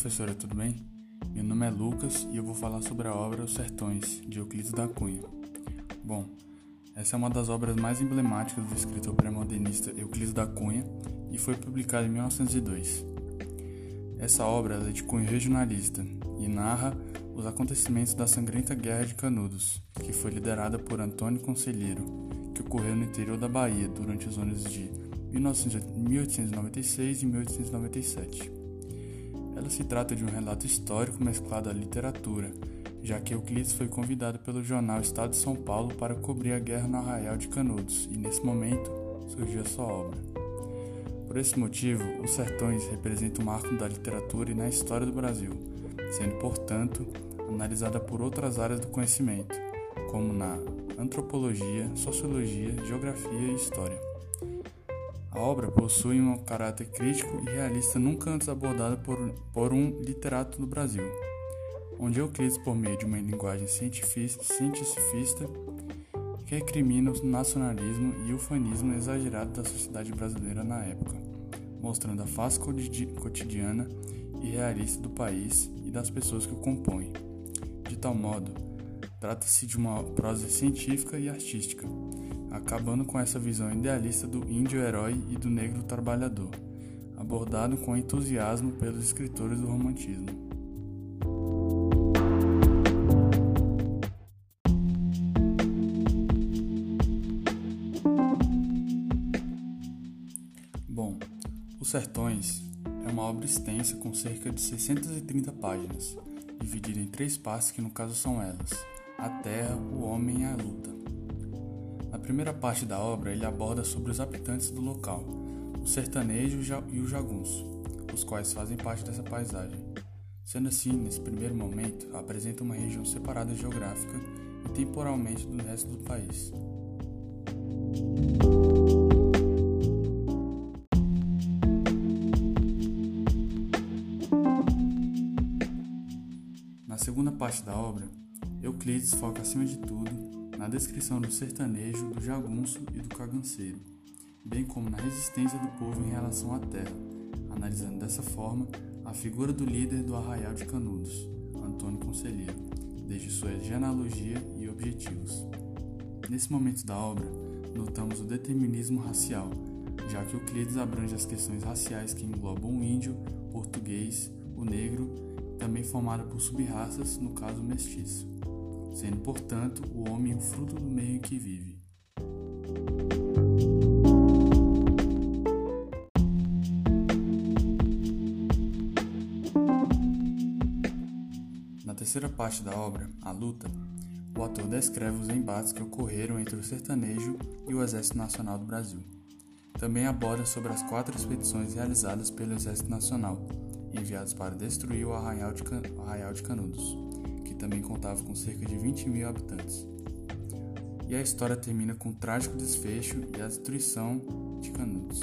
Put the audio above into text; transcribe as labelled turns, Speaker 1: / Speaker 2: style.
Speaker 1: professora, tudo bem? Meu nome é Lucas e eu vou falar sobre a obra Os Sertões, de Euclides da Cunha. Bom, essa é uma das obras mais emblemáticas do escritor pré-modernista Euclides da Cunha e foi publicada em 1902. Essa obra é de cunho regionalista e narra os acontecimentos da sangrenta Guerra de Canudos, que foi liderada por Antônio Conselheiro, que ocorreu no interior da Bahia durante os anos de 1896 e 1897. Ela se trata de um relato histórico mesclado à literatura, já que Euclides foi convidado pelo jornal Estado de São Paulo para cobrir a guerra no Arraial de Canudos, e nesse momento surgiu a sua obra. Por esse motivo, Os Sertões representa um marco da literatura e na história do Brasil, sendo, portanto, analisada por outras áreas do conhecimento, como na antropologia, sociologia, geografia e história. A obra possui um caráter crítico e realista nunca antes abordado por, por um literato do Brasil, onde Euclides, por meio de uma linguagem cientificista, recrimina o nacionalismo e o fanismo exagerado da sociedade brasileira na época, mostrando a face cotidiana e realista do país e das pessoas que o compõem. De tal modo, trata-se de uma prosa científica e artística, acabando com essa visão idealista do índio herói e do negro trabalhador, abordado com entusiasmo pelos escritores do romantismo. Bom, Os Sertões é uma obra extensa com cerca de 630 páginas, dividida em três partes que no caso são elas: a terra, o homem e a luta. Na primeira parte da obra, ele aborda sobre os habitantes do local, o sertanejo e o jagunço, os quais fazem parte dessa paisagem. Sendo assim, nesse primeiro momento, apresenta uma região separada geográfica e temporalmente do resto do país. Na segunda parte da obra, Euclides foca acima de tudo na descrição do sertanejo, do jagunço e do caganceiro, bem como na resistência do povo em relação à terra, analisando dessa forma a figura do líder do Arraial de Canudos, Antônio Conselheiro, desde sua genealogia e objetivos. Nesse momento da obra, notamos o determinismo racial, já que Euclides abrange as questões raciais que englobam o índio, português, o negro, também formado por subraças, no caso mestiço sendo, portanto, o homem o fruto do meio em que vive. Na terceira parte da obra, A Luta, o ator descreve os embates que ocorreram entre o sertanejo e o Exército Nacional do Brasil. Também aborda sobre as quatro expedições realizadas pelo Exército Nacional, enviados para destruir o Arraial de, Can Arraial de Canudos também contava com cerca de 20 mil habitantes. E a história termina com o um trágico desfecho e a destruição de Canudos.